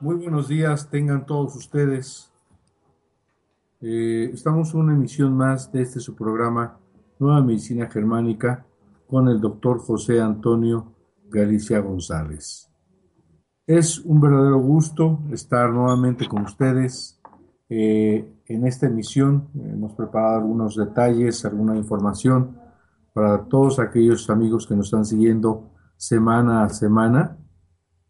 Muy buenos días, tengan todos ustedes. Eh, estamos en una emisión más de este su programa Nueva Medicina Germánica con el doctor José Antonio Galicia González. Es un verdadero gusto estar nuevamente con ustedes eh, en esta emisión. Hemos preparado algunos detalles, alguna información para todos aquellos amigos que nos están siguiendo semana a semana.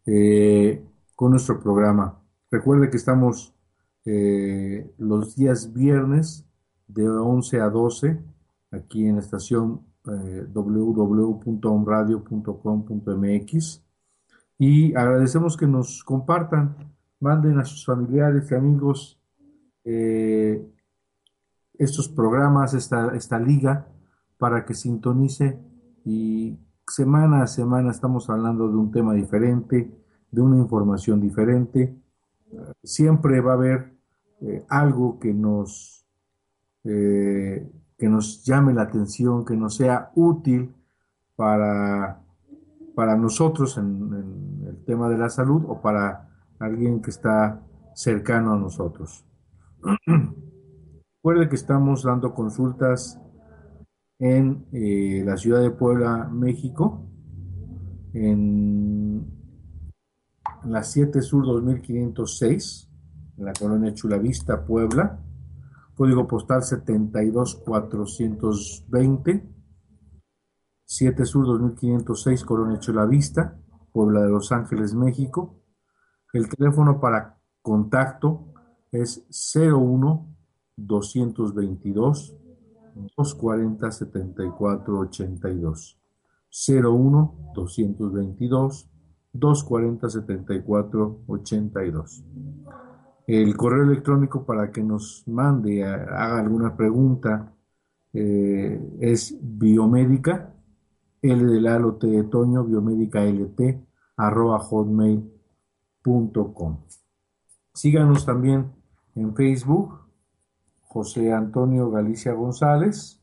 Eh, con nuestro programa. Recuerde que estamos eh, los días viernes de 11 a 12 aquí en la estación eh, www.omradio.com.mx y agradecemos que nos compartan, manden a sus familiares y amigos eh, estos programas, esta, esta liga, para que sintonice y semana a semana estamos hablando de un tema diferente, de una información diferente. Siempre va a haber eh, algo que nos, eh, que nos llame la atención, que nos sea útil para, para nosotros en, el tema de la salud o para alguien que está cercano a nosotros. Recuerde que estamos dando consultas en eh, la ciudad de Puebla, México, en en la 7 Sur 2506, en la colonia Chulavista, Puebla, código postal 72420, 7 Sur 2506, colonia Chulavista, Puebla de Los Ángeles, México. El teléfono para contacto es 01 222 240 7482. 01 222 240-7482. El correo electrónico para que nos mande, haga alguna pregunta, eh, es biomédica, L de Lalo T de Toño, biomédica LT, arroba hotmail.com. Síganos también en Facebook, José Antonio Galicia González,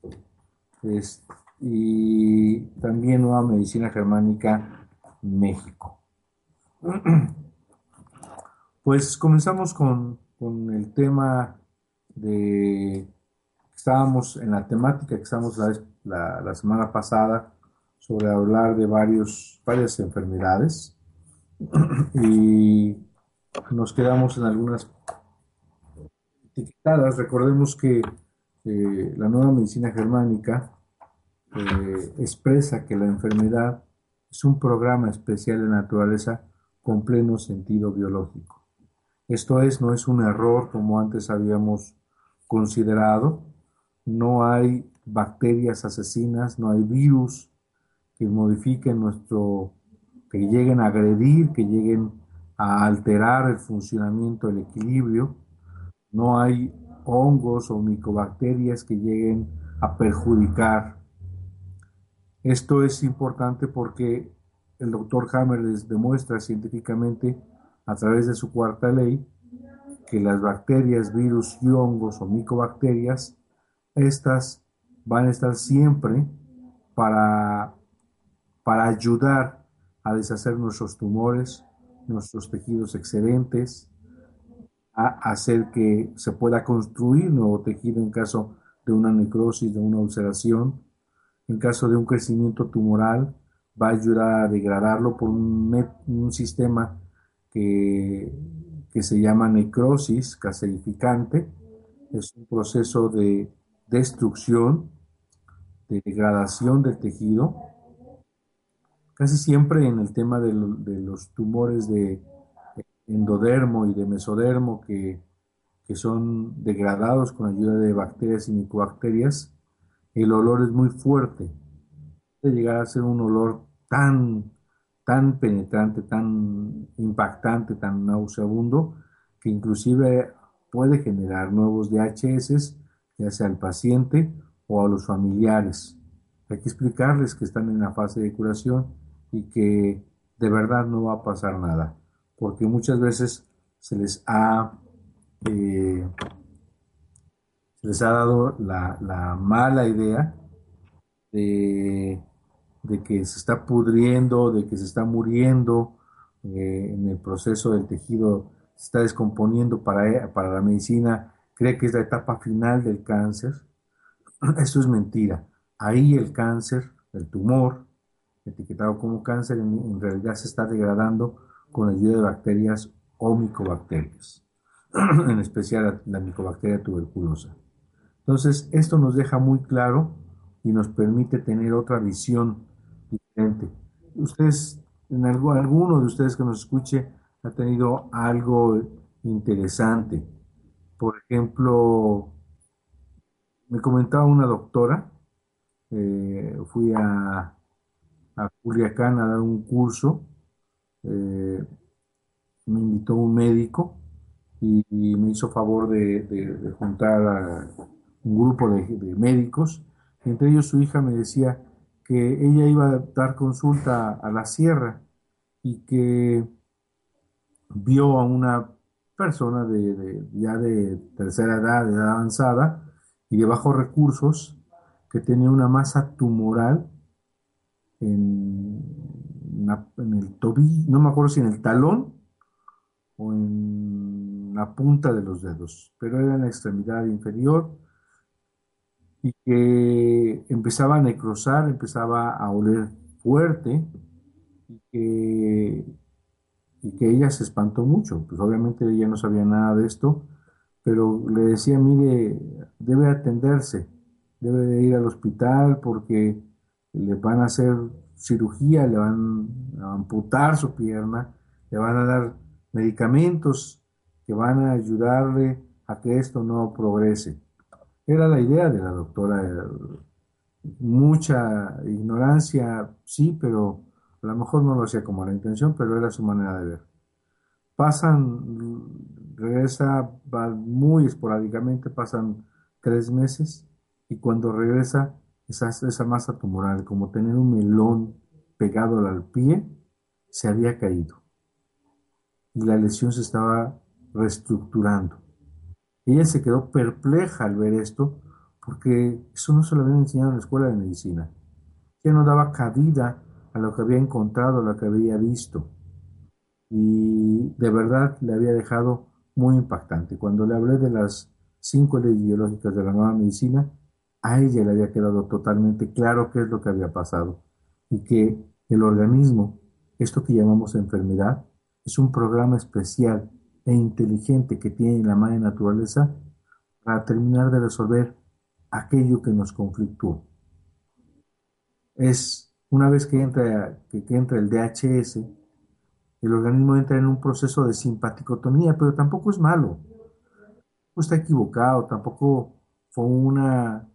y también Nueva Medicina Germánica México. Pues comenzamos con, el tema de, estábamos en la temática que estábamos la, semana pasada sobre hablar de varios, varias enfermedades y nos quedamos en algunas Recordemos que eh, la nueva medicina germánica eh, expresa que la enfermedad es un programa especial de naturaleza con pleno sentido biológico. Esto es, no es un error como antes habíamos considerado. No hay bacterias asesinas, no hay virus que modifiquen nuestro, que lleguen a agredir, que lleguen a alterar el funcionamiento, el equilibrio. No hay hongos o micobacterias que lleguen a perjudicar. Esto es importante porque el doctor Hammer les demuestra científicamente a través de su cuarta ley que las bacterias, virus y hongos o micobacterias, estas van a estar siempre para para ayudar a deshacer nuestros tumores, nuestros tejidos excedentes, a hacer que se pueda construir nuevo tejido en caso de una necrosis, de una ulceración. En caso de un crecimiento tumoral, va a ayudar a degradarlo por un, sistema que, que, se llama necrosis caseificante. Es un proceso de destrucción, de degradación del tejido. Casi siempre en el tema de los tumores de endodermo y de mesodermo que, son degradados con ayuda de bacterias y micobacterias, el olor es muy fuerte. Puede llegar a ser un olor tan, tan penetrante, tan impactante, tan nauseabundo, que inclusive puede generar nuevos DHS, ya sea al paciente o a los familiares. Hay que explicarles que están en la fase de curación y que de verdad no va a pasar nada porque muchas veces se les ha, eh, les ha dado la, mala idea de, que se está pudriendo, de que se está muriendo eh, en el proceso del tejido, se está descomponiendo para, para la medicina, cree que es la etapa final del cáncer. Eso es mentira. Ahí el cáncer, el tumor, etiquetado como cáncer, en realidad se está degradando con ayuda de bacterias o micobacterias, en especial la, micobacteria tuberculosa. Entonces, esto nos deja muy claro y nos permite tener otra visión diferente. Ustedes, en algo, alguno de ustedes que nos escuche, ha tenido algo interesante. Por ejemplo, me comentaba una doctora, eh, fui a, a Culiacán a dar un curso eh, me invitó un médico y, me hizo favor de, juntar a un grupo de, médicos. Entre ellos su hija me decía que ella iba a dar consulta a la sierra y que vio a una persona de, ya de tercera edad, de edad avanzada y de bajos recursos, que tenía una masa tumoral en en, el tobillo, no me acuerdo si en el talón o en la punta de los dedos, pero era en la extremidad inferior y que empezaba a necrosar, empezaba a oler fuerte y que, ella se espantó mucho, pues obviamente ella no sabía nada de esto, pero le decía, mire, debe atenderse, debe de ir al hospital porque le van a hacer cirugía, le van a amputar su pierna, le van a dar medicamentos que van a ayudarle a que esto no progrese. Era la idea de la doctora. Mucha ignorancia, sí, pero a lo mejor no lo hacía como la intención, pero era su manera de ver. Pasan, regresa, va muy esporádicamente, pasan tres meses y cuando regresa esa, masa tumoral, como tener un melón pegado al pie, se había caído. Y la lesión se estaba reestructurando. Ella se quedó perpleja al ver esto, porque eso no se lo habían enseñado en la escuela de medicina. Ella no daba cabida a lo que había encontrado, a lo que había visto. Y de verdad le había dejado muy impactante. Cuando le hablé de las cinco leyes biológicas de la nueva medicina, a ella le había quedado totalmente claro qué es lo que había pasado y que el organismo, esto que llamamos enfermedad, es un programa especial e inteligente que tiene la madre naturaleza para terminar de resolver aquello que nos conflictúa. Es una vez que entra, que, entra el DHS, el organismo entra en un proceso de simpaticotonía, pero tampoco es malo. No está equivocado, tampoco fue una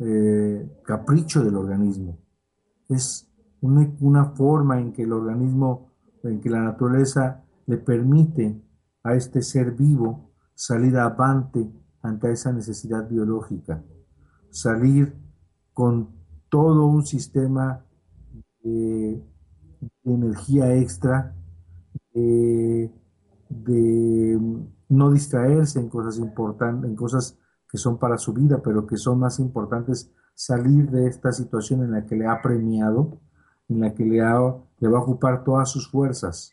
eh, capricho del organismo. Es una, forma en que el organismo, en que la naturaleza le permite a este ser vivo salir avante ante esa necesidad biológica, salir con todo un sistema de, energía extra, de, de, no distraerse en cosas importantes, en cosas que son para su vida, pero que son más importantes salir de esta situación en la que le ha premiado en la que le, le va a ocupar todas sus fuerzas.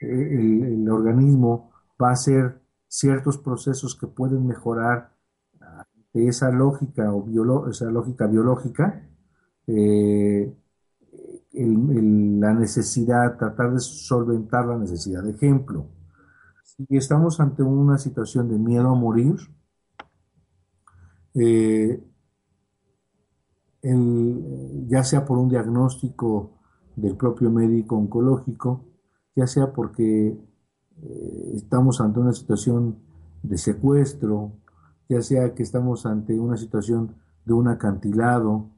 El, el, organismo va a hacer ciertos procesos que pueden mejorar de esa lógica o esa lógica biológica, eh, la necesidad, tratar de solventar la necesidad. Ejemplo, si estamos ante una situación de miedo a morir, eh, ya sea por un diagnóstico del propio médico oncológico, ya sea porque eh, estamos ante una situación de secuestro, ya sea que estamos ante una situación de un acantilado,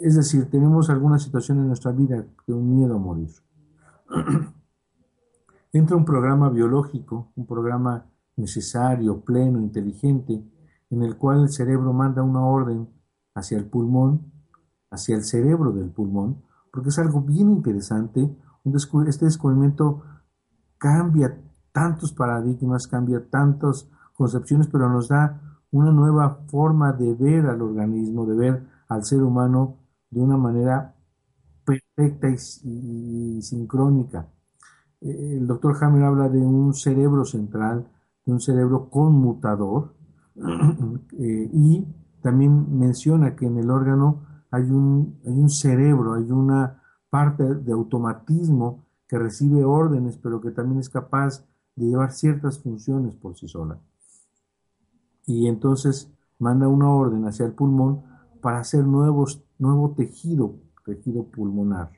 es decir, tenemos alguna situación en nuestra vida de un miedo a morir. Entra un programa biológico, un programa necesario, pleno, inteligente, en el cual el cerebro manda una orden hacia el pulmón, hacia el cerebro del pulmón, porque es algo bien interesante. Este descubrimiento cambia tantos paradigmas, cambia tantas concepciones, pero nos da una nueva forma de ver al organismo, de ver al ser humano de una manera perfecta y, sincrónica. El doctor Hammer habla de un cerebro central, de un cerebro conmutador, eh, y también menciona que en el órgano hay un, hay un cerebro, hay una parte de automatismo que recibe órdenes, pero que también es capaz de llevar ciertas funciones por sí sola. Y entonces manda una orden hacia el pulmón para hacer nuevos, nuevo tejido, tejido pulmonar.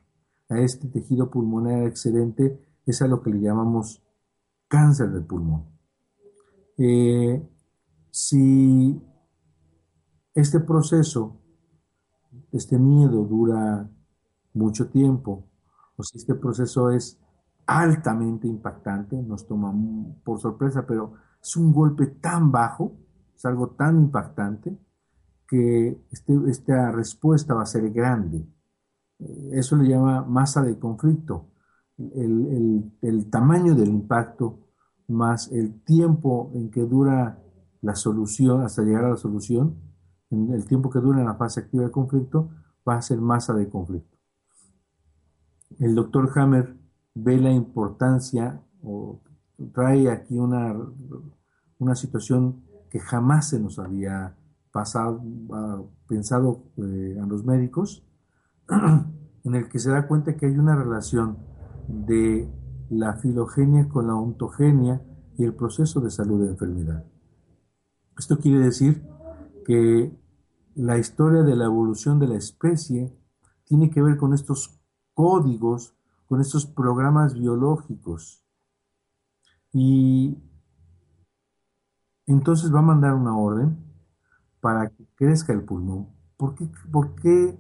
A este tejido pulmonar excedente es a lo que le llamamos cáncer del pulmón. Eh, si este proceso, este miedo dura mucho tiempo, o si este proceso es altamente impactante, nos toma por sorpresa, pero es un golpe tan bajo, es algo tan impactante, que este, esta respuesta va a ser grande. Eh, eso le llama masa de conflicto. El, tamaño del impacto más el tiempo en que dura la solución, hasta llegar a la solución, en el tiempo que dura la fase activa de conflicto, va a ser masa de conflicto. El doctor Hammer ve la importancia o trae aquí una, una situación que jamás se nos había pasado, pensado eh, a los médicos, en el que se da cuenta que hay una relación de la filogenia con la ontogenia y el proceso de salud de enfermedad. Esto quiere decir que la historia de la evolución de la especie tiene que ver con estos códigos, con estos programas biológicos. Y entonces va a mandar una orden para que crezca el pulmón. ¿Por qué.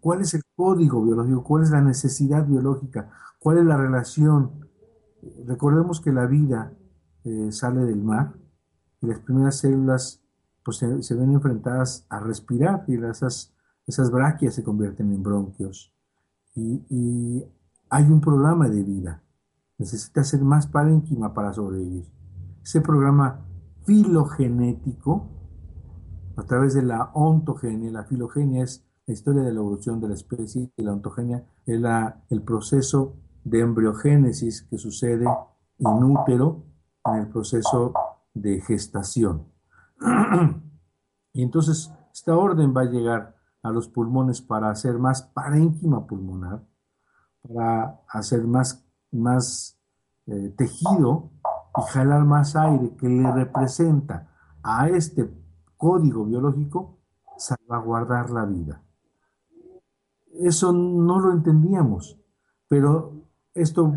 ¿Cuál es el código biológico? ¿Cuál es la necesidad biológica? ¿Cuál es la relación? Recordemos que la vida eh, sale del mar y las primeras células pues, se, ven enfrentadas a respirar y esas, esas braquias se convierten en bronquios. Y, y hay un programa de vida. Necesita ser más parénquima para sobrevivir. Ese programa filogenético a través de la ontogenia. La filogenia es la historia de la evolución de la especie y la ontogenia es la, el proceso de embriogénesis que sucede in útero en el proceso de gestación. y entonces esta orden va a llegar a los pulmones para hacer más parénquima pulmonar, para hacer más, más eh, tejido y jalar más aire que le representa a este código biológico salvaguardar la vida. Eso no lo entendíamos, pero esto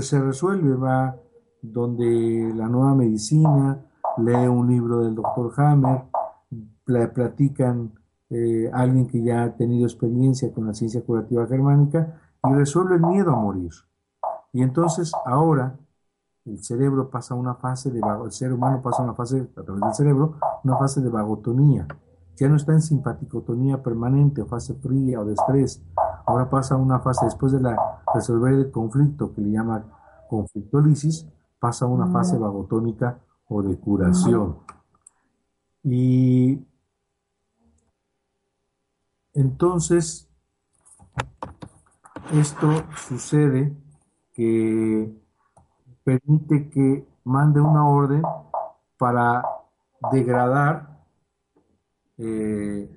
se resuelve, va donde la nueva medicina, lee un libro del doctor Hammer, platican eh, alguien que ya ha tenido experiencia con la ciencia curativa germánica y resuelve el miedo a morir. Y entonces ahora el cerebro pasa una fase de el ser humano pasa una fase a través del cerebro, una fase de vagotonía. Ya no está en simpaticotonía permanente o fase fría o de estrés. Ahora pasa una fase después de resolver el conflicto que le llama conflictólisis, pasa a una fase vagotónica o de curación. Y entonces esto sucede que permite que mande una orden para degradar eh,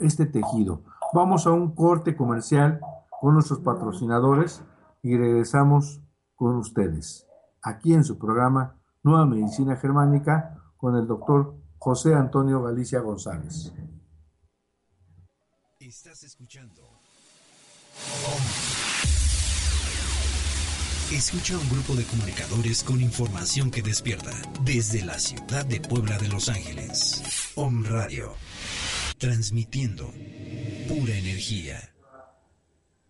este tejido. Vamos a un corte comercial con nuestros patrocinadores y regresamos con ustedes aquí en su programa Nueva Medicina Germánica con el doctor José Antonio Galicia González. Estás escuchando. Escucha un grupo de comunicadores con información que despierta desde la ciudad de Puebla de Los Ángeles. Om Radio. Transmitiendo pura energía.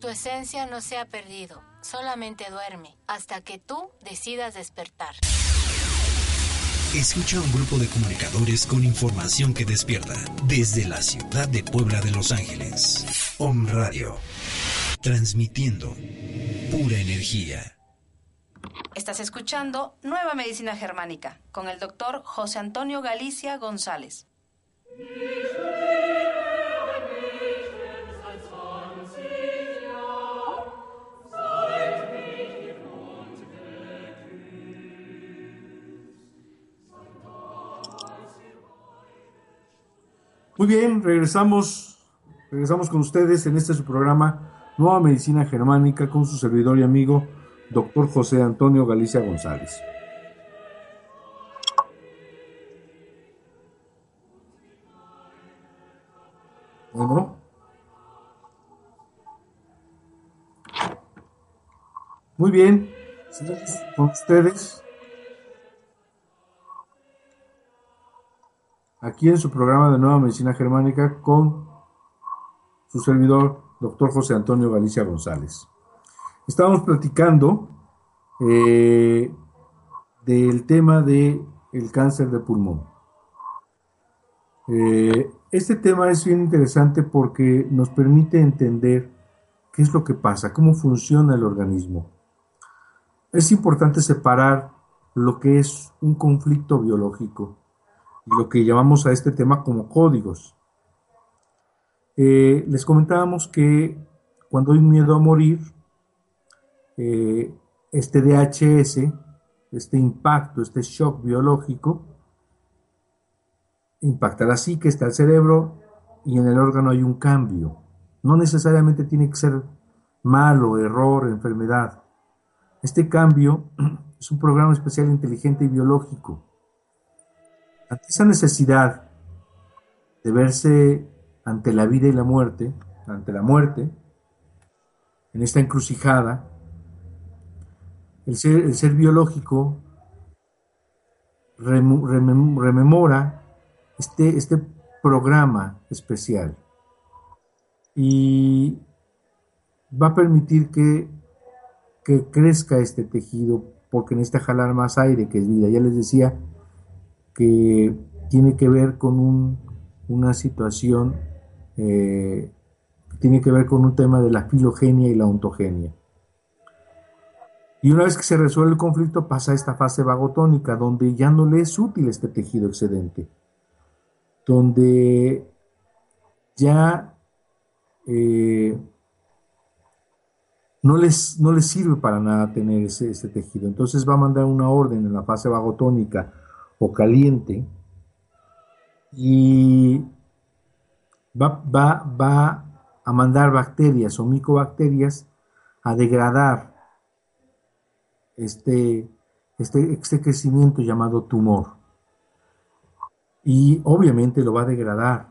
tu esencia no se ha perdido, solamente duerme, hasta que tú decidas despertar. Escucha un grupo de comunicadores con información que despierta desde la ciudad de Puebla de Los Ángeles. Om Radio. Transmitiendo pura energía. Estás escuchando Nueva Medicina Germánica con el doctor José Antonio Galicia González. Muy bien, regresamos, regresamos con ustedes en este su programa Nueva Medicina Germánica con su servidor y amigo, doctor José Antonio Galicia González. Bueno. Muy bien, con ustedes aquí en su programa de Nueva Medicina Germánica con su servidor, doctor José Antonio Galicia González. Estábamos platicando eh, del tema del el cáncer de pulmón. Eh, este tema es bien interesante porque nos permite entender qué es lo que pasa, cómo funciona el organismo. Es importante separar lo que es un conflicto biológico lo que llamamos a este tema como códigos. Eh, les comentábamos que cuando hay miedo a morir, eh, este DHS, este impacto, este shock biológico, impacta la psique, está el cerebro y en el órgano hay un cambio. No necesariamente tiene que ser malo, error, enfermedad. Este cambio es un programa especial inteligente y biológico ante esa necesidad de verse ante la vida y la muerte, ante la muerte, en esta encrucijada, el ser, biológico rememora este, este programa especial y va a permitir que, que crezca este tejido porque necesita jalar más aire, que es vida. Ya les decía que tiene que ver con una situación, eh, tiene que ver con un tema de la filogenia y la ontogenia. Y una vez que se resuelve el conflicto pasa a esta fase vagotónica, donde ya no le es útil este tejido excedente, donde ya eh, no, les, no les sirve para nada tener ese, ese, tejido. Entonces va a mandar una orden en la fase vagotónica o caliente y va, va, va a mandar bacterias o micobacterias a degradar este, este, este crecimiento llamado tumor. Y obviamente lo va a degradar.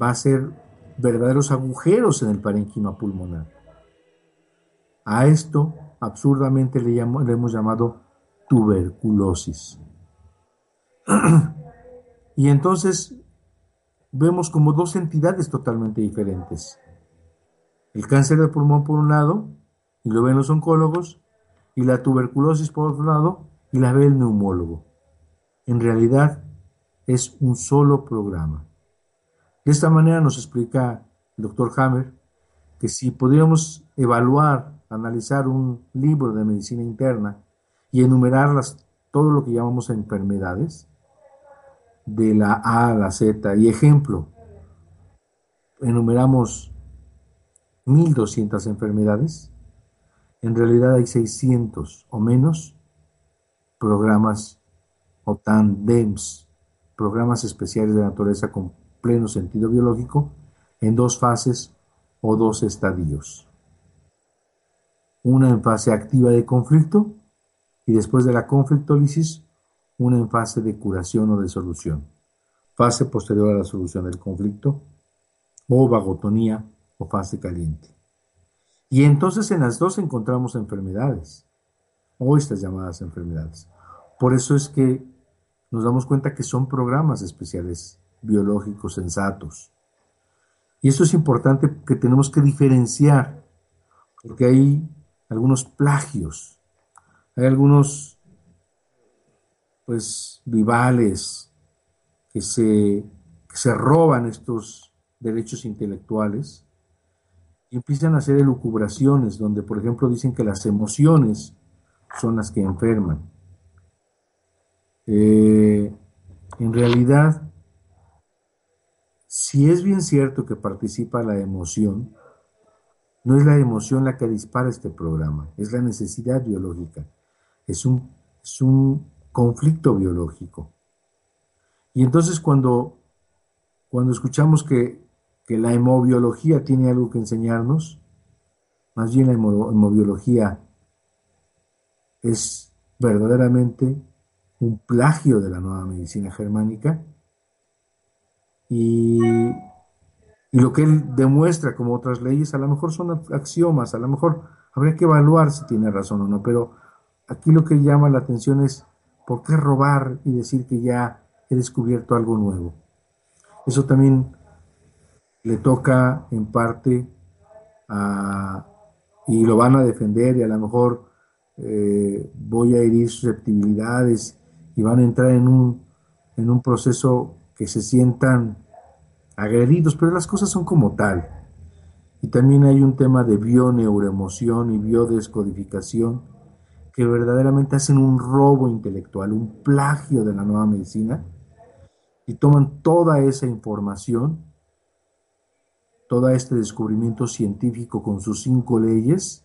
Va a hacer verdaderos agujeros en el parénquima pulmonar. A esto absurdamente le, le hemos llamado tuberculosis. y entonces vemos como dos entidades totalmente diferentes. El cáncer de pulmón por un lado, y lo ven los oncólogos, y la tuberculosis por otro lado, y la ve el neumólogo. En realidad es un solo programa. De esta manera nos explica el doctor Hammer que si podríamos evaluar, analizar un libro de medicina interna y enumerarlas todo lo que llamamos enfermedades, de la A a la Z. Y ejemplo, enumeramos 1200 enfermedades, en realidad hay 600 o menos programas o TANDEMS, programas especiales de naturaleza con pleno sentido biológico, en dos fases o dos estadios. Una en fase activa de conflicto y después de la conflictólisis una en fase de curación o de solución, fase posterior a la solución del conflicto, o vagotonía o fase caliente. Y entonces en las dos encontramos enfermedades, o estas llamadas enfermedades. Por eso es que nos damos cuenta que son programas especiales biológicos sensatos. Y esto es importante que tenemos que diferenciar, porque hay algunos plagios, hay algunos pues vivales que se, se roban estos derechos intelectuales y empiezan a hacer elucubraciones donde, por ejemplo, dicen que las emociones son las que enferman. Eh, en realidad, si es bien cierto que participa la emoción, no es la emoción la que dispara este programa, es la necesidad biológica. Es un, es un conflicto biológico. Y entonces cuando, cuando escuchamos que, la hemobiología tiene algo que enseñarnos, más bien la hemobiología es verdaderamente un plagio de la nueva medicina germánica y, y, lo que él demuestra como otras leyes a lo mejor son axiomas, a lo mejor habría que evaluar si tiene razón o no, pero aquí lo que llama la atención es ¿Por qué robar y decir que ya he descubierto algo nuevo? Eso también le toca en parte a, y lo van a defender y a lo mejor eh, voy a herir susceptibilidades y van a entrar en un, en un proceso que se sientan agredidos, pero las cosas son como tal. Y también hay un tema de bioneuroemoción y biodescodificación que verdaderamente hacen un robo intelectual, un plagio de la nueva medicina, y toman toda esa información, todo este descubrimiento científico con sus cinco leyes,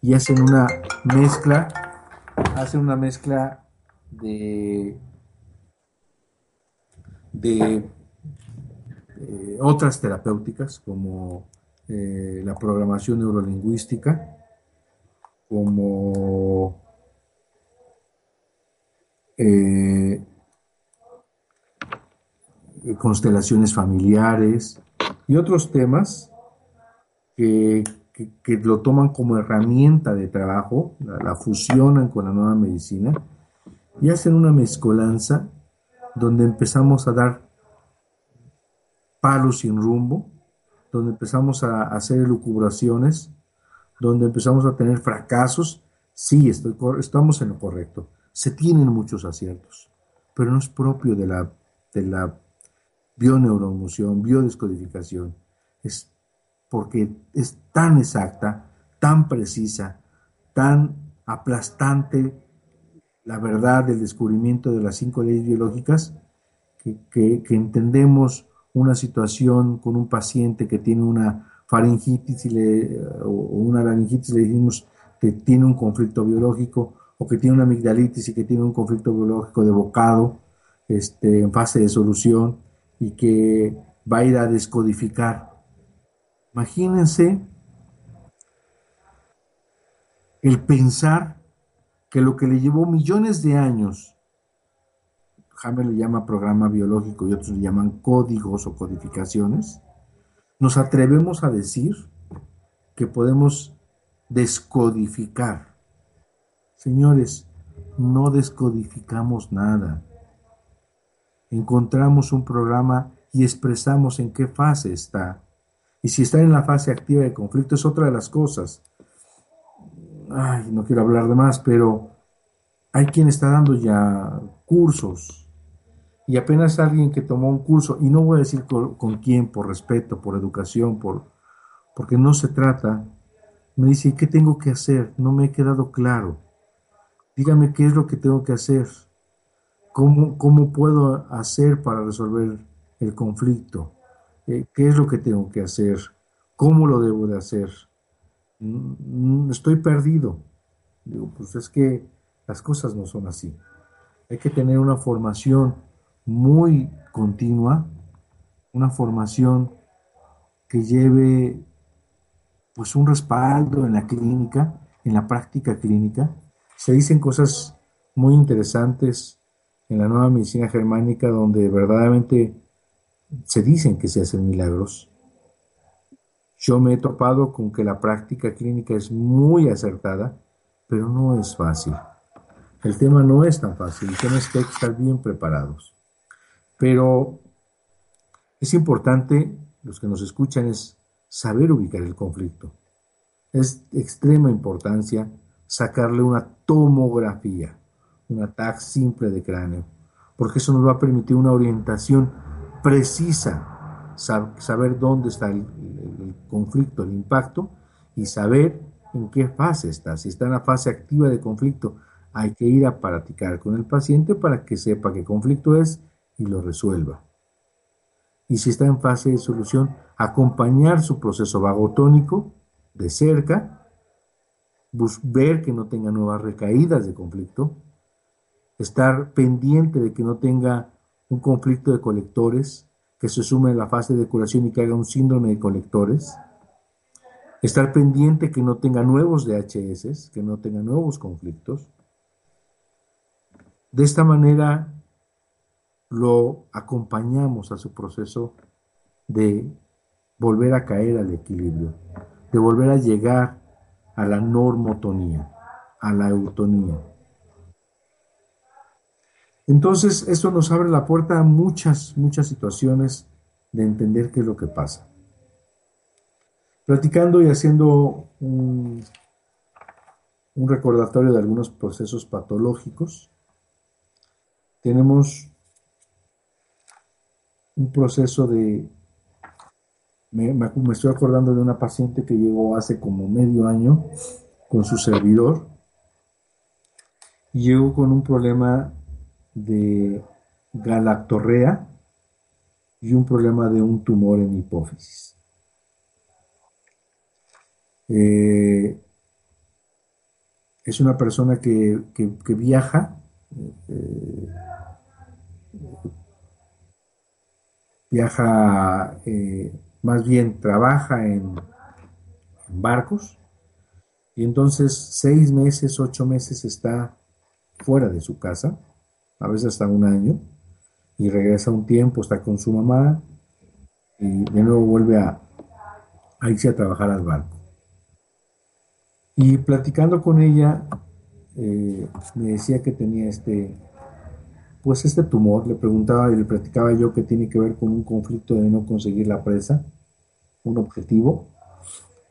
y hacen una mezcla, hacen una mezcla de, de eh, otras terapéuticas como eh, la programación neurolingüística, como eh, constelaciones familiares y otros temas que, lo toman como herramienta de trabajo, la, fusionan con la nueva medicina y hacen una mezcolanza donde empezamos a dar palos sin rumbo, donde empezamos a hacer elucubraciones donde empezamos a tener fracasos, sí, estamos en lo correcto. Se tienen muchos aciertos, pero no es propio de la, de la biodescodificación. Es porque es tan exacta, tan precisa, tan aplastante la verdad del descubrimiento de las cinco leyes biológicas que, que entendemos una situación con un paciente que tiene una faringitis y le, o una laringitis le decimos que tiene un conflicto biológico o que tiene una amigdalitis y que tiene un conflicto biológico de bocado este, en fase de solución y que va a ir a descodificar. Imagínense el pensar que lo que le llevó millones de años, Hammer le llama programa biológico y otros le llaman códigos o codificaciones, nos atrevemos a decir que podemos descodificar. Señores, no descodificamos nada. Encontramos un programa y expresamos en qué fase está. Y si está en la fase activa de conflicto es otra de las cosas. Ay, no quiero hablar de más, pero hay quien está dando ya cursos y apenas alguien que tomó un curso, y no voy a decir con, quién, por respeto, por educación, por, porque no se trata, me dice, ¿qué tengo que hacer? No me he quedado claro. Dígame qué es lo que tengo que hacer. ¿Cómo, cómo puedo hacer para resolver el conflicto? Eh, ¿Qué es lo que tengo que hacer? ¿Cómo lo debo de hacer? Mm, mm, estoy perdido. Digo, pues es que las cosas no son así. Hay que tener una formación muy continua, una formación que lleve pues un respaldo en la clínica, en la práctica clínica. Se dicen cosas muy interesantes en la nueva medicina germánica donde verdaderamente se dicen que se hacen milagros. Yo me he topado con que la práctica clínica es muy acertada, pero no es fácil. El tema no es tan fácil, el tema es que hay que estar bien preparados. Pero es importante, los que nos escuchan, es saber ubicar el conflicto. Es de extrema importancia sacarle una tomografía, un ataque simple de cráneo, porque eso nos va a permitir una orientación precisa, saber dónde está el, conflicto, el impacto, y saber en qué fase está. Si está en la fase activa de conflicto, hay que ir a practicar con el paciente para que sepa qué conflicto es y lo resuelva. Y si está en fase de solución, acompañar su proceso vagotónico de cerca, ver que no tenga nuevas recaídas de conflicto, estar pendiente de que no tenga un conflicto de colectores, que se sume en la fase de curación y que haga un síndrome de colectores, estar pendiente que no tenga nuevos DHS, que no tenga nuevos conflictos. De esta manera lo acompañamos a su proceso de volver a caer al equilibrio, de volver a llegar a la normotonía, a la eutonía. Entonces, esto nos abre la puerta a muchas, muchas situaciones de entender qué es lo que pasa. Platicando y haciendo un, un recordatorio de algunos procesos patológicos, tenemos un proceso de... Me, estoy acordando de una paciente que llegó hace como medio año con su servidor y llegó con un problema de galactorrea y un problema de un tumor en hipófisis. Eh, es una persona que, viaja eh, viaja, eh, más bien trabaja en, barcos y entonces seis meses, ocho meses está fuera de su casa, a veces hasta un año, y regresa un tiempo, está con su mamá y de nuevo vuelve a, irse a trabajar al barco. Y platicando con ella, eh, me decía que tenía este, pues este tumor, le preguntaba y le platicaba yo que tiene que ver con un conflicto de no conseguir la presa, un objetivo,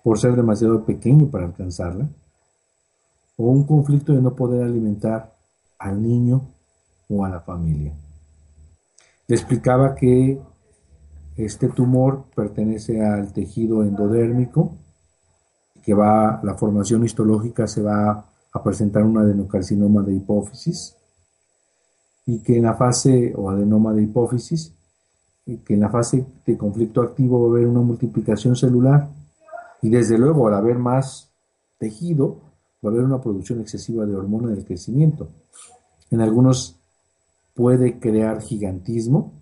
por ser demasiado pequeño para alcanzarla, o un conflicto de no poder alimentar al niño o a la familia. Le explicaba que este tumor pertenece al tejido endodérmico, que va, la formación histológica se va a presentar un adenocarcinoma de hipófisis, y que en la fase o adenoma de hipófisis, que en la fase de conflicto activo va a haber una multiplicación celular y desde luego al haber más tejido va a haber una producción excesiva de hormona del crecimiento. En algunos puede crear gigantismo,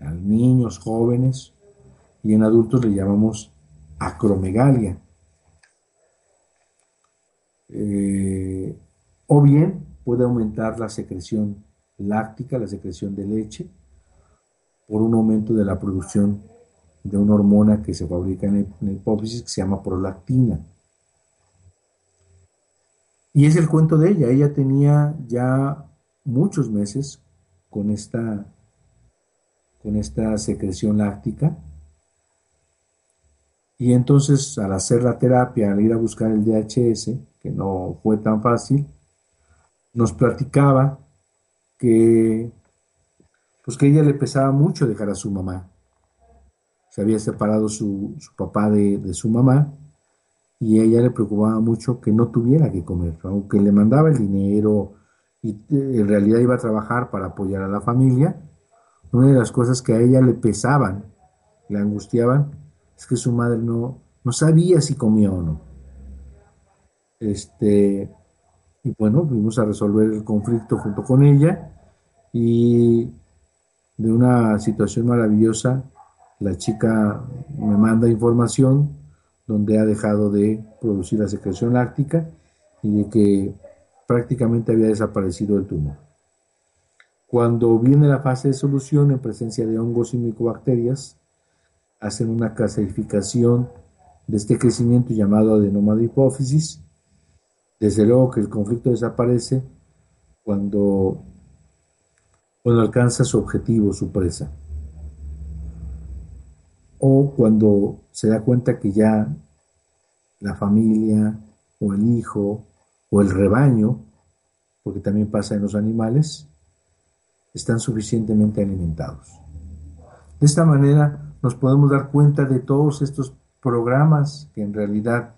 a niños, jóvenes, y en adultos le llamamos acromegalia. Eh, o bien puede aumentar la secreción láctica, la secreción de leche, por un aumento de la producción de una hormona que se fabrica en el, hipófisis que se llama prolactina. Y es el cuento de ella. Ella tenía ya muchos meses con esta, con esta secreción láctica. Y entonces al hacer la terapia, al ir a buscar el DHS, que no fue tan fácil, nos platicaba que pues que ella le pesaba mucho dejar a su mamá. Se había separado su, papá de, de, su mamá y ella le preocupaba mucho que no tuviera que comer, aunque le mandaba el dinero y eh, en realidad iba a trabajar para apoyar a la familia. Una de las cosas que a ella le pesaban, le angustiaban, es que su madre no, no sabía si comía o no. Este, y bueno, fuimos a resolver el conflicto junto con ella y de una situación maravillosa, la chica me manda información donde ha dejado de producir la secreción láctica y de que prácticamente había desaparecido el tumor. Cuando viene la fase de solución en presencia de hongos y micobacterias, hacen una clasificación de este crecimiento llamado adenoma de hipófisis. Desde luego que el conflicto desaparece cuando, cuando alcanza su objetivo, su presa. O cuando se da cuenta que ya la familia o el hijo o el rebaño, porque también pasa en los animales, están suficientemente alimentados. De esta manera nos podemos dar cuenta de todos estos programas que en realidad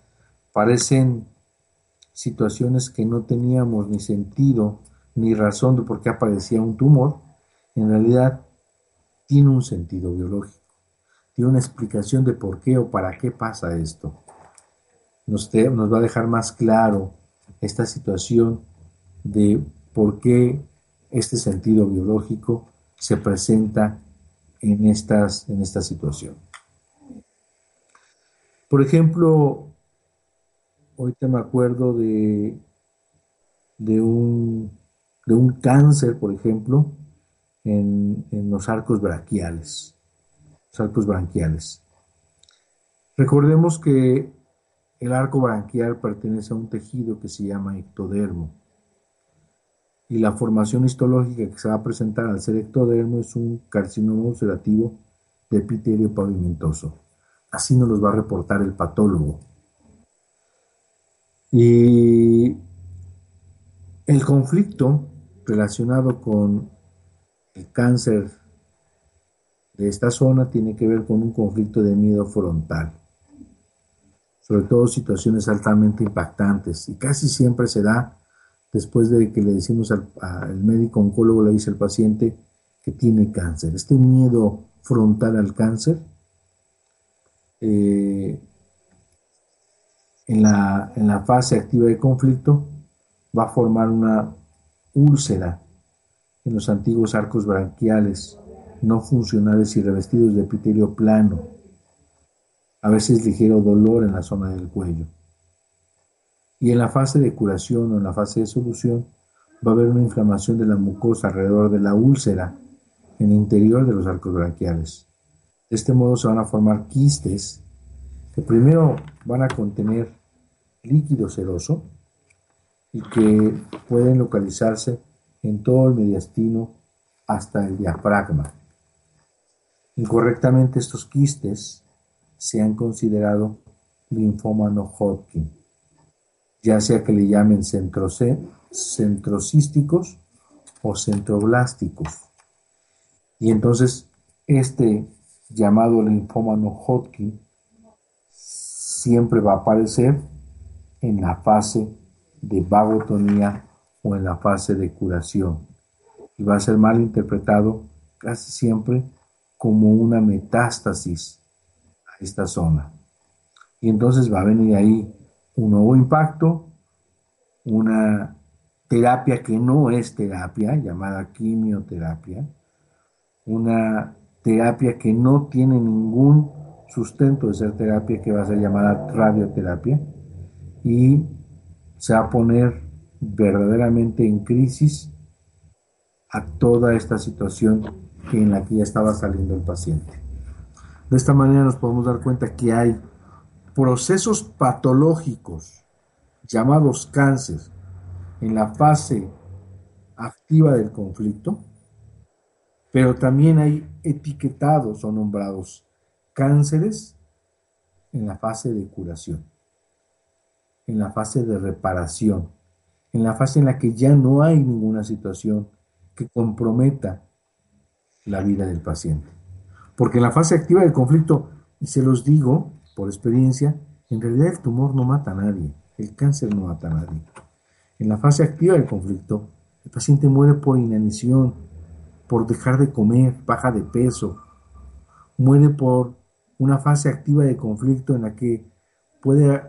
parecen situaciones que no teníamos ni sentido ni razón de por qué aparecía un tumor, en realidad tiene un sentido biológico, tiene una explicación de por qué o para qué pasa esto. Nos, nos va a dejar más claro esta situación de por qué este sentido biológico se presenta en, estas, en esta situación. Por ejemplo, ahorita me acuerdo de, de, un, de un cáncer, por ejemplo, en, en los arcos braquiales. Los arcos branquiales. Recordemos que el arco branquial pertenece a un tejido que se llama ectodermo. Y la formación histológica que se va a presentar al ser ectodermo es un carcinoma ulcerativo de epitelio pavimentoso. Así nos los va a reportar el patólogo. Y el conflicto relacionado con el cáncer de esta zona tiene que ver con un conflicto de miedo frontal sobre todo situaciones altamente impactantes y casi siempre se da después de que le decimos al, médico oncólogo, le dice al paciente que tiene cáncer. Este miedo frontal al cáncer eh, en, la, en la fase activa de conflicto va a formar una úlcera en los antiguos arcos branquiales no funcionales y revestidos de epitelio plano a veces ligero dolor en la zona del cuello. Y en la fase de curación o en la fase de solución va a haber una inflamación de la mucosa alrededor de la úlcera en el interior de los arcos branquiales. De este modo se van a formar quistes primero van a contener líquido seroso y que pueden localizarse en todo el mediastino hasta el diafragma. Incorrectamente estos quistes se han considerado linfoma no Hodgkin, ya sea que le llamen centrocísticos o centroblásticos. Y entonces este llamado linfoma no Hodgkin siempre va a aparecer en la fase de vagotonía o en la fase de curación y va a ser mal interpretado casi siempre como una metástasis esta zona. Y entonces va a venir ahí un nuevo impacto, una terapia que no es terapia, llamada quimioterapia, una terapia que no tiene ningún sustento de ser terapia, que va a ser llamada radioterapia, y se va a poner verdaderamente en crisis a toda esta situación en la que ya estaba saliendo el paciente. De esta manera nos podemos dar cuenta que hay procesos patológicos llamados cáncer en la fase activa del conflicto Pero también hay etiquetados o nombrados cánceres en la fase de curación, en la fase de reparación, en la fase en la que ya no hay ninguna situación que comprometa la vida del paciente. Porque en la fase activa del conflicto, y se los digo por experiencia, en realidad el tumor no mata a nadie, el cáncer no mata a nadie. En la fase activa del conflicto, el paciente muere por inanición, por dejar de comer, baja de peso, muere por una fase activa de conflicto en la que puede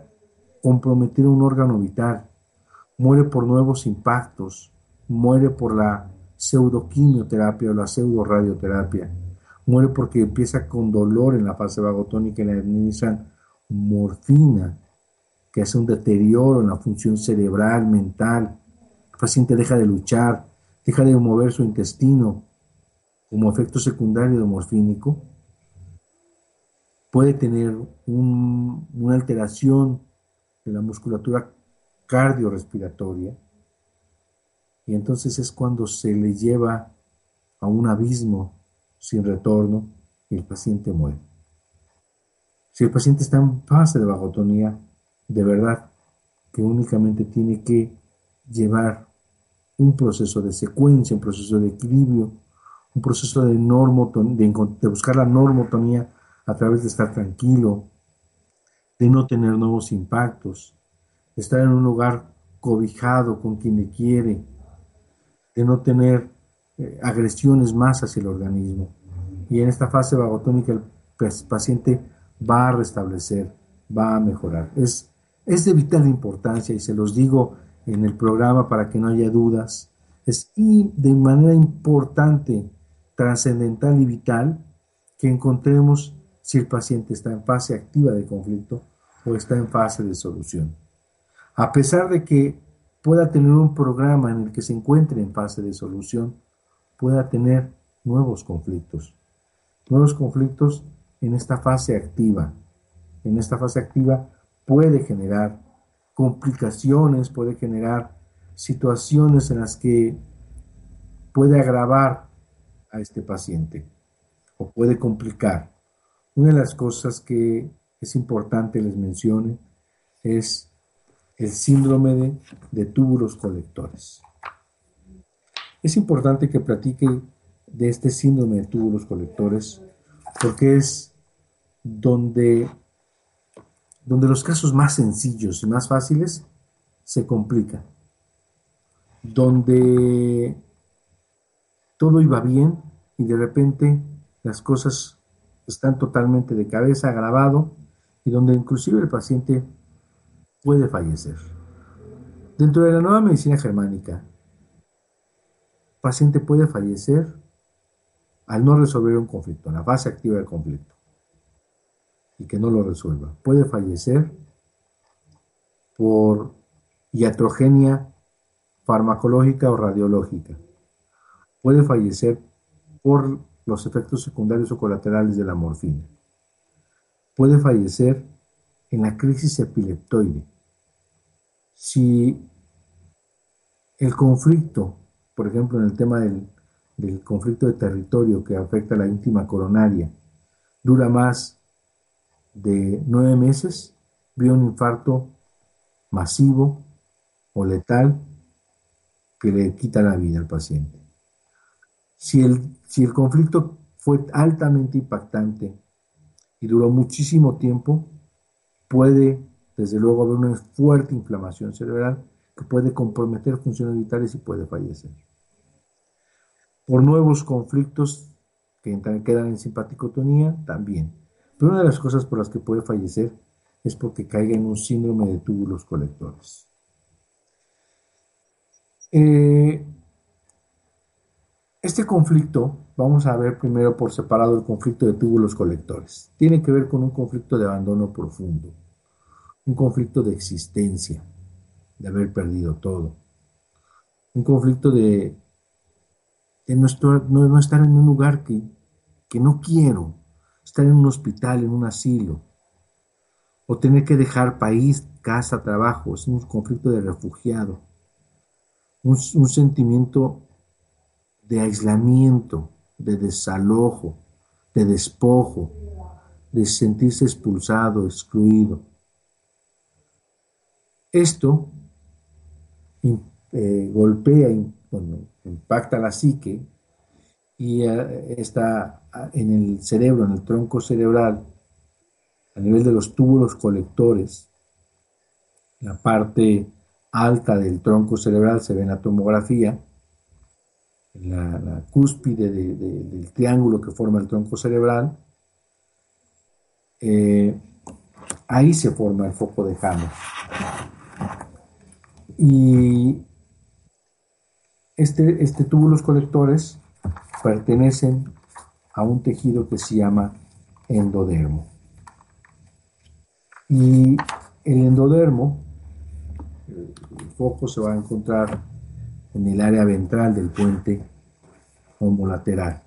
comprometer un órgano vital, muere por nuevos impactos, muere por la pseudoquimioterapia o la pseudoradioterapia, muere porque empieza con dolor en la fase vagotónica y le administran morfina, que hace un deterioro en la función cerebral, mental. El paciente deja de luchar, deja de mover su intestino como efecto secundario de morfínico. Puede tener una alteración de la musculatura cardiorrespiratoria y entonces es cuando se le lleva a un abismo sin retorno y el paciente muere. Si el paciente está en fase de vagotonía, de verdad que únicamente tiene que llevar un proceso de secuencia, un proceso de equilibrio, un proceso de, de buscar la normotonía a través de estar tranquilo, de no tener nuevos impactos, de estar en un lugar cobijado con quien le quiere, de no tener eh, agresiones más hacia el organismo. Y en esta fase vagotónica el paciente va a restablecer, va a mejorar. Es es de vital importancia y se los digo en el programa para que no haya dudas. Es de manera importante, trascendental y vital que encontremos si el paciente está en fase activa de conflicto o está en fase de solución. A pesar de que pueda tener un programa en el que se encuentre en fase de solución, pueda tener nuevos conflictos. Nuevos conflictos en esta fase activa. En esta fase activa puede generar complicaciones, puede generar situaciones en las que puede agravar a este paciente o puede complicar. Una de las cosas que es importante les mencione es el síndrome de, de túbulos colectores. Es importante que platique de este síndrome de túbulos colectores porque es donde donde los casos más sencillos y más fáciles se complican, donde todo iba bien y de repente las cosas están totalmente de cabeza, grabado, y donde inclusive el paciente puede fallecer. Dentro de la nueva medicina germánica, el paciente puede fallecer al no resolver un conflicto, en la fase activa del conflicto y que no lo resuelva. Puede fallecer por iatrogenia farmacológica o radiológica. Puede fallecer por los efectos secundarios o colaterales de la morfina. Puede fallecer en la crisis epileptoide. Si el conflicto, por ejemplo, en el tema del, conflicto de territorio que afecta a la íntima coronaria, dura más de nueve meses vio un infarto masivo o letal que le quita la vida al paciente. Si el, conflicto fue altamente impactante y duró muchísimo tiempo, puede desde luego haber una fuerte inflamación cerebral que puede comprometer funciones vitales y puede fallecer. Por nuevos conflictos que quedan en simpaticotonía, también. Pero una de las cosas por las que puede fallecer es porque caiga en un síndrome de túbulos colectores. Eh, este conflicto, vamos a ver primero por separado el conflicto de túbulos colectores. Tiene que ver con un conflicto de abandono profundo, un conflicto de existencia, de haber perdido todo, un conflicto de, no, estar en un lugar que, que no quiero, estar en un hospital, en un asilo, o tener que dejar país, casa, trabajo, es un conflicto de refugiado, un, sentimiento de aislamiento, de desalojo, de despojo, de sentirse expulsado, excluido. Esto eh, golpea, impacta la psique y eh, está en el cerebro, en el tronco cerebral, a nivel de los túbulos colectores, la parte alta del tronco cerebral se ve en la tomografía, la, cúspide del triángulo que forma el tronco cerebral, eh, ahí se forma el foco de Hammer. Y este, este túbulos colectores pertenecen a un tejido que se llama endodermo. Y el endodermo, el foco se va a encontrar en el área ventral del puente homolateral.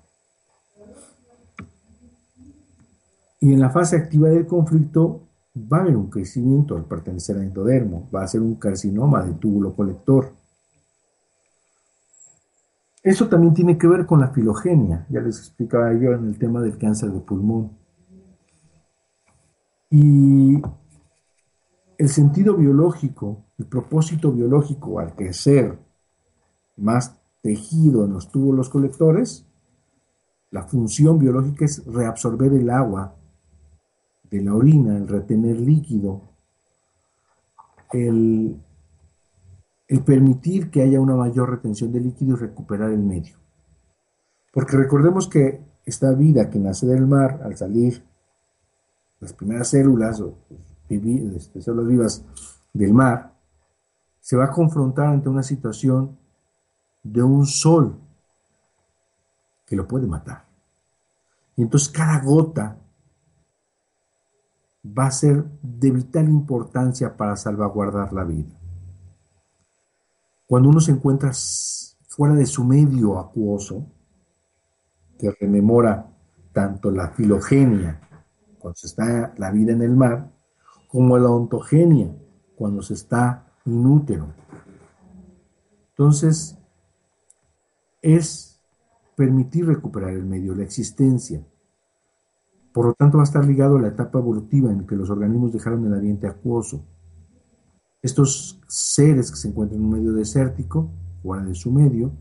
Y en la fase activa del conflicto va a haber un crecimiento al pertenecer al endodermo, va a ser un carcinoma de túbulo colector. Eso también tiene que ver con la filogenia, ya les explicaba yo en el tema del cáncer de pulmón. Y el sentido biológico, el propósito biológico al crecer más tejido en los túbulos colectores, la función biológica es reabsorber el agua de la orina, el retener líquido, el, permitir que haya una mayor retención de líquido y recuperar el medio. Porque recordemos que esta vida que nace del mar, al salir las primeras células o este, células vivas del mar, se va a confrontar ante una situación de un sol que lo puede matar. Y entonces cada gota va a ser de vital importancia para salvaguardar la vida. Cuando uno se encuentra fuera de su medio acuoso, que rememora tanto la filogenia, cuando se está la vida en el mar, como la ontogenia, cuando se está inútero. Entonces, es permitir recuperar el medio, la existencia, por lo tanto, va a estar ligado a la etapa evolutiva en que los organismos dejaron el ambiente acuoso. Estos seres que se encuentran en un medio desértico, fuera de su medio,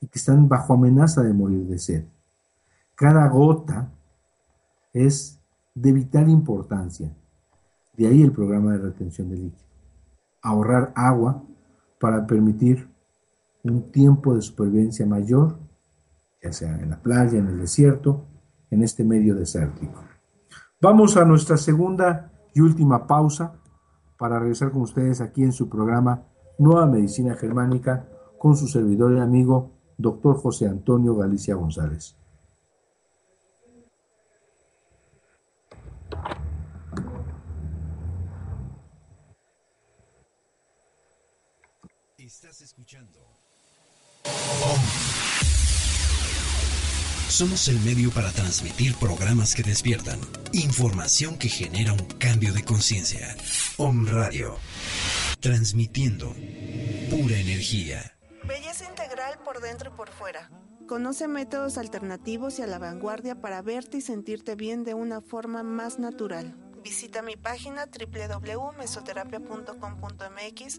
y que están bajo amenaza de morir de sed. Cada gota es de vital importancia. De ahí el programa de retención de líquido. Ahorrar agua para permitir un tiempo de supervivencia mayor, ya sea en la playa, en el desierto, en este medio desértico. Vamos a nuestra segunda y última pausa para regresar con ustedes aquí en su programa Nueva Medicina Germánica con su servidor y amigo, doctor José Antonio Galicia González. Estás escuchando somos el medio para transmitir programas que despiertan, información que genera un cambio de conciencia. Om Radio, transmitiendo pura energía. Belleza integral por dentro y por fuera. Conoce métodos alternativos y a la vanguardia para verte y sentirte bien de una forma más natural. Visita mi página www.mesoterapia.com.mx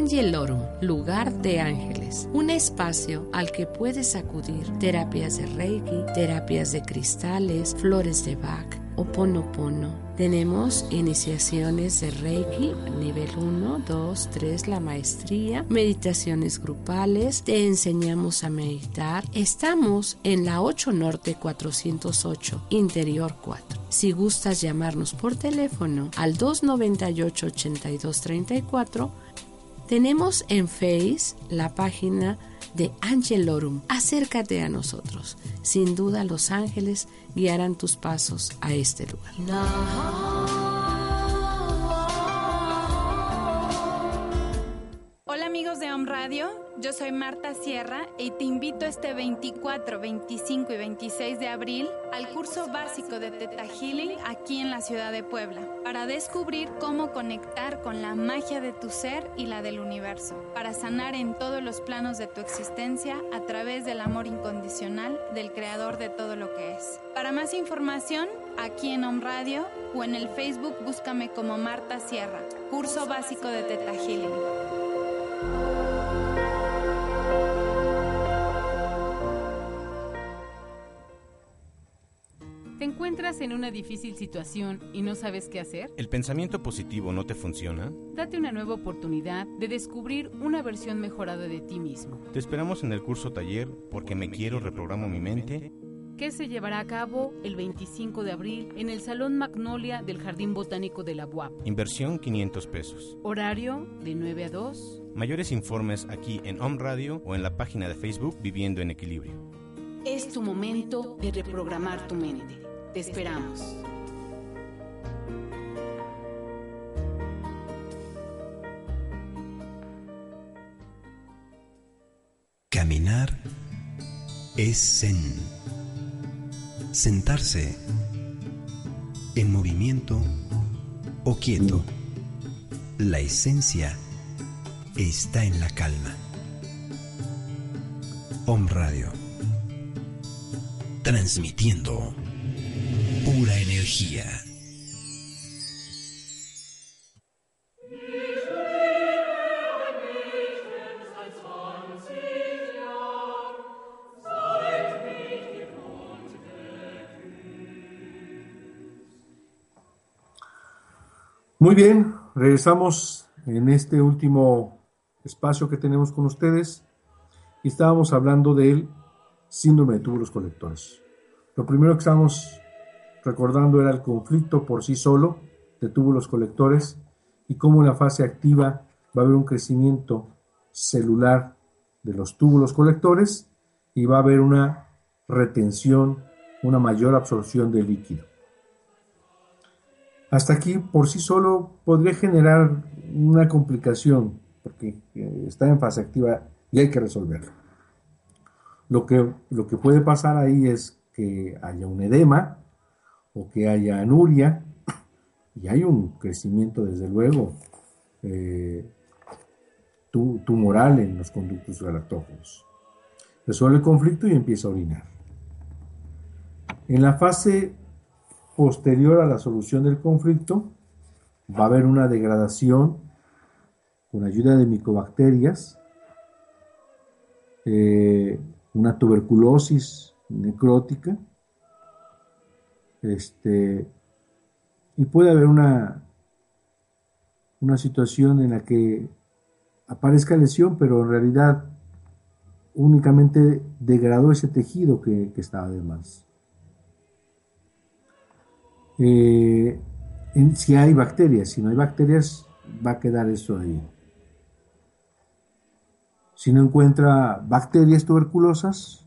Angelorum, lugar de ángeles, un espacio al que puedes acudir terapias de Reiki, terapias de cristales, flores de Bach, Oponopono. Tenemos iniciaciones de Reiki, nivel 1, 2, 3, la maestría, meditaciones grupales, te enseñamos a meditar. Estamos en la 8 Norte 408, Interior 4. Si gustas llamarnos por teléfono al 298 8234 Tenemos en Face la página de Angelorum. Acércate a nosotros. Sin duda los ángeles guiarán tus pasos a este lugar. Hola amigos de Home Radio. Yo soy Marta Sierra y te invito este 24, 25 y 26 de abril al curso básico de Teta Healing aquí en la ciudad de Puebla para descubrir cómo conectar con la magia de tu ser y la del universo, para sanar en todos los planos de tu existencia a través del amor incondicional del creador de todo lo que es. Para más información, aquí en Home Radio o en el Facebook búscame como Marta Sierra, curso básico de Teta Healing. ¿Te encuentras en una difícil situación y no sabes qué hacer? ¿El pensamiento positivo no te funciona? Date una nueva oportunidad de descubrir una versión mejorada de ti mismo. Te esperamos en el curso taller Porque me quiero, reprogramo mi mente que se llevará a cabo el 25 de abril en el Salón Magnolia del Jardín Botánico de la UAP. Inversión 500 pesos. Horario de 9 a 2. Mayores informes aquí en Home Radio o en la página de Facebook Viviendo en Equilibrio. Es tu momento de reprogramar tu mente. Te esperamos. Caminar es zen. Sentarse en movimiento o quieto. La esencia está en la calma. Om Radio. Transmitiendo pura energía. Muy bien, regresamos en este último espacio que tenemos con ustedes y estábamos hablando del síndrome de túbulos colectores. Lo primero que estamos recordando era el conflicto por sí solo de túbulos colectores y cómo en la fase activa va a haber un crecimiento celular de los túbulos colectores y va a haber una retención, una mayor absorción de líquido. Hasta aquí por sí solo podría generar una complicación porque eh, está en fase activa y hay que resolverlo. Lo que, lo que puede pasar ahí es que haya un edema, o que haya anuria, y hay un crecimiento, desde luego, eh, tumoral en los conductos galactógenos. Resuelve el conflicto y empieza a orinar. En la fase posterior a la solución del conflicto, va a haber una degradación con ayuda de micobacterias, eh, una tuberculosis necrótica, este, y puede haber una, una situación en la que aparezca lesión, pero en realidad únicamente degradó ese tejido que, estaba de más. Eh, si hay bacterias, si no hay bacterias, va a quedar eso ahí. Si no encuentra bacterias tuberculosas,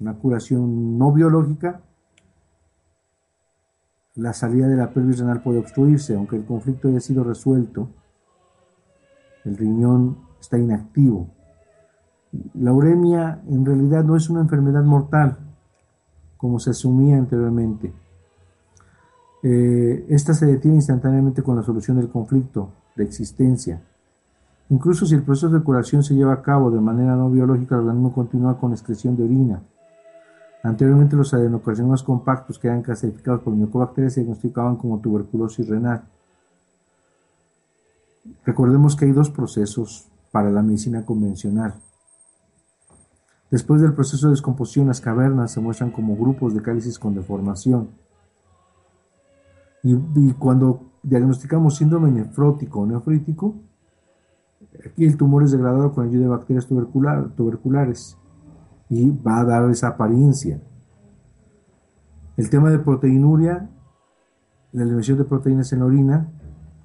una curación no biológica, la salida de la pelvis renal puede obstruirse, aunque el conflicto haya sido resuelto, el riñón está inactivo. La uremia en realidad no es una enfermedad mortal, como se asumía anteriormente. Eh, esta se detiene instantáneamente con la solución del conflicto de existencia. Incluso si el proceso de curación se lleva a cabo de manera no biológica, el organismo continúa con excreción de orina Anteriormente los adenocarcinomas compactos que eran clasificados por micobacterias se diagnosticaban como tuberculosis renal. Recordemos que hay dos procesos para la medicina convencional. Después del proceso de descomposición, las cavernas se muestran como grupos de cálices con deformación. Y, cuando diagnosticamos síndrome nefrótico o nefrítico, aquí el tumor es degradado con ayuda de bacterias tuberculares y va a dar esa apariencia. El tema de proteinuria, la eliminación de proteínas en la orina,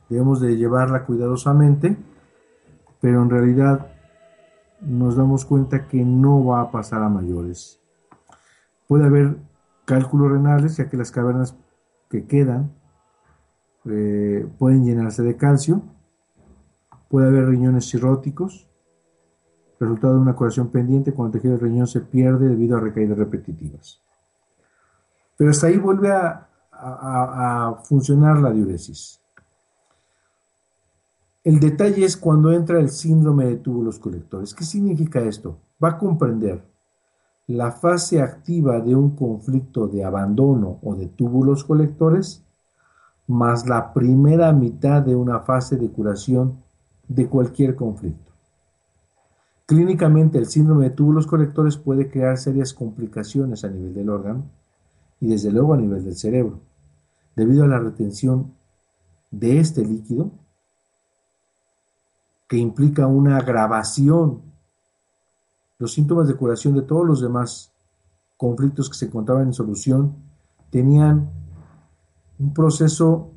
debemos de llevarla cuidadosamente pero en realidad nos damos cuenta que no va a pasar a mayores. Puede haber cálculos renales, ya que las cavernas que quedan eh, pueden llenarse de calcio, puede haber riñones cirróticos, resultado de una curación pendiente cuando el tejido del riñón se pierde debido a recaídas repetitivas. Pero hasta ahí vuelve a, a funcionar la diuresis. El detalle es cuando entra el síndrome de túbulos colectores. ¿Qué significa esto? Va a comprender la fase activa de un conflicto de abandono o de túbulos colectores más la primera mitad de una fase de curación de cualquier conflicto. Clínicamente, el síndrome de túbulos colectores puede crear serias complicaciones a nivel del órgano y desde luego a nivel del cerebro, debido a la retención de este líquido que implica una agravación. Los síntomas de curación de todos los demás conflictos que se encontraban en solución tenían un proceso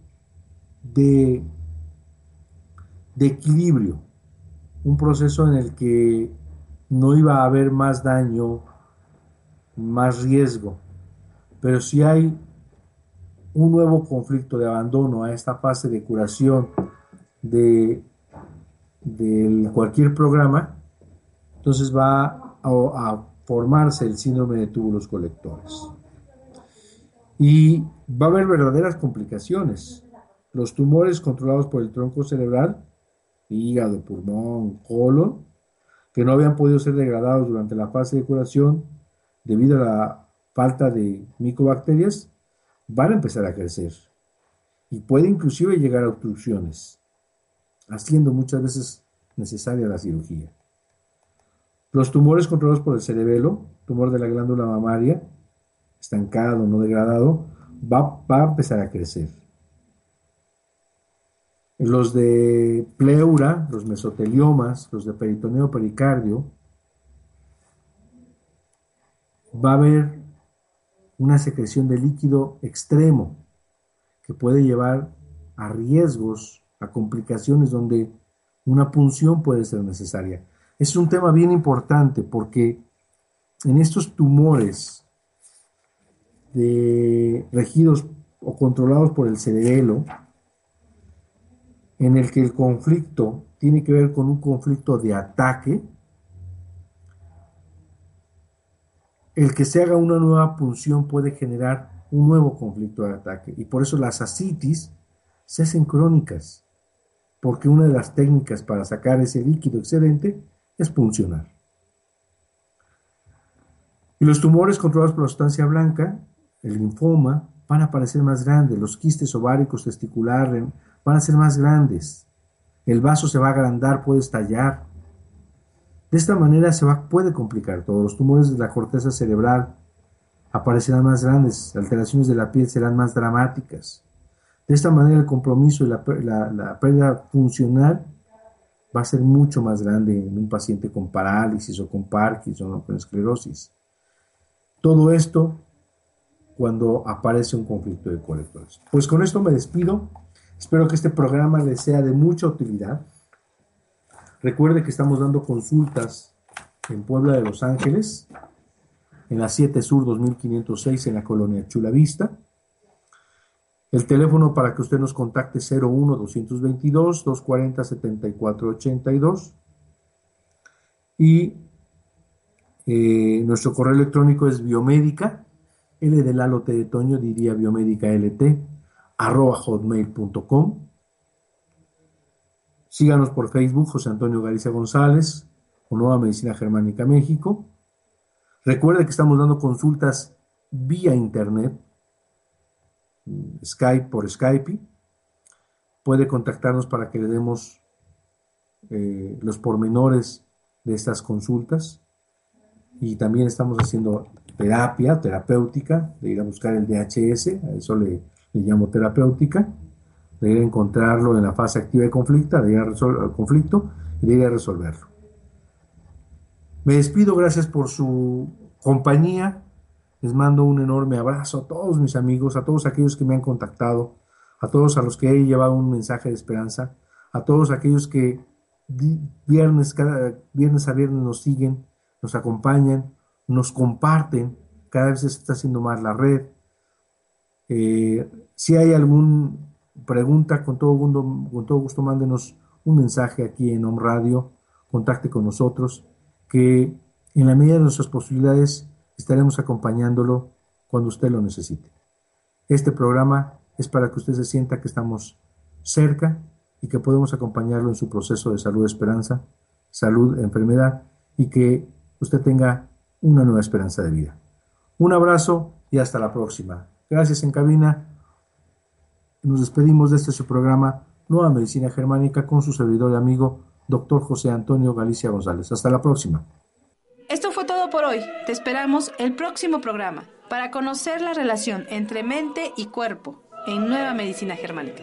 de, de equilibrio, un proceso en el que no iba a haber más daño, más riesgo, pero si hay un nuevo conflicto de abandono a esta fase de curación de, cualquier programa, entonces va a formarse el síndrome de túbulos colectores. Y va a haber verdaderas complicaciones. Los tumores controlados por el tronco cerebral, hígado, pulmón, colon, que no habían podido ser degradados durante la fase de curación debido a la falta de micobacterias, van a empezar a crecer. Y puede inclusive llegar a obstrucciones, haciendo muchas veces necesaria la cirugía. Los tumores controlados por el cerebelo, tumor de la glándula mamaria, estancado, no degradado, va, va a empezar a crecer. Los de pleura, los mesoteliomas, los de peritoneo pericardio, va a haber una secreción de líquido extremo que puede llevar a riesgos, a complicaciones donde una punción puede ser necesaria. Es un tema bien importante porque en estos tumores de regidos o controlados por el cerebelo, en el que el conflicto tiene que ver con un conflicto de ataque, el que se haga una nueva punción puede generar un nuevo conflicto de ataque. Y por eso las asitis se hacen crónicas, porque una de las técnicas para sacar ese líquido excedente es puncionar. Y los tumores controlados por la sustancia blanca el linfoma, van a parecer más grandes, los quistes ováricos testiculares van a ser más grandes, el vaso se va a agrandar, puede estallar. De esta manera se va, puede complicar todo. Los tumores de la corteza cerebral aparecerán más grandes, alteraciones de la piel serán más dramáticas. De esta manera el compromiso y la, la pérdida funcional va a ser mucho más grande en un paciente con parálisis o con Parkinson o con esclerosis. Todo esto cuando aparece un conflicto de colectores. Pues con esto me despido. Espero que este programa les sea de mucha utilidad. Recuerde que estamos dando consultas en Puebla de Los Ángeles, en la 7 Sur 2506 en la colonia Chula Vista. El teléfono para que usted nos contacte 01 222 240 7482 y eh, nuestro correo electrónico es biomédica L de Lalo T de Toño diría biomédica LT, arroba hotmail.com. Síganos por Facebook, José Antonio Galicia González, o Nueva Medicina Germánica México. Recuerde que estamos dando consultas vía internet, Skype por Skype. Puede contactarnos para que le demos eh, los pormenores de estas consultas. Y también estamos haciendo terapia, terapéutica, de ir a buscar el DHS, a eso le, llamo terapéutica, de ir a encontrarlo en la fase activa de conflicto, de ir a el conflicto y de ir a resolverlo. Me despido, gracias por su compañía. Les mando un enorme abrazo a todos mis amigos, a todos aquellos que me han contactado, a todos a los que he llevado un mensaje de esperanza, a todos aquellos que viernes, cada viernes a viernes nos siguen, nos acompañan, nos comparten, cada vez se está haciendo más la red. Eh, si hay alguna pregunta, con todo, gusto, con todo gusto mándenos un mensaje aquí en Home Radio, contacte con nosotros, que en la medida de nuestras posibilidades estaremos acompañándolo cuando usted lo necesite. Este programa es para que usted se sienta que estamos cerca y que podemos acompañarlo en su proceso de salud, esperanza, salud, enfermedad y que usted tenga una nueva esperanza de vida. Un abrazo y hasta la próxima. Gracias en cabina. Nos despedimos de este su programa Nueva Medicina Germánica con su servidor y amigo, doctor José Antonio Galicia González. Hasta la próxima. Esto fue todo por hoy. Te esperamos el próximo programa para conocer la relación entre mente y cuerpo en Nueva Medicina Germánica.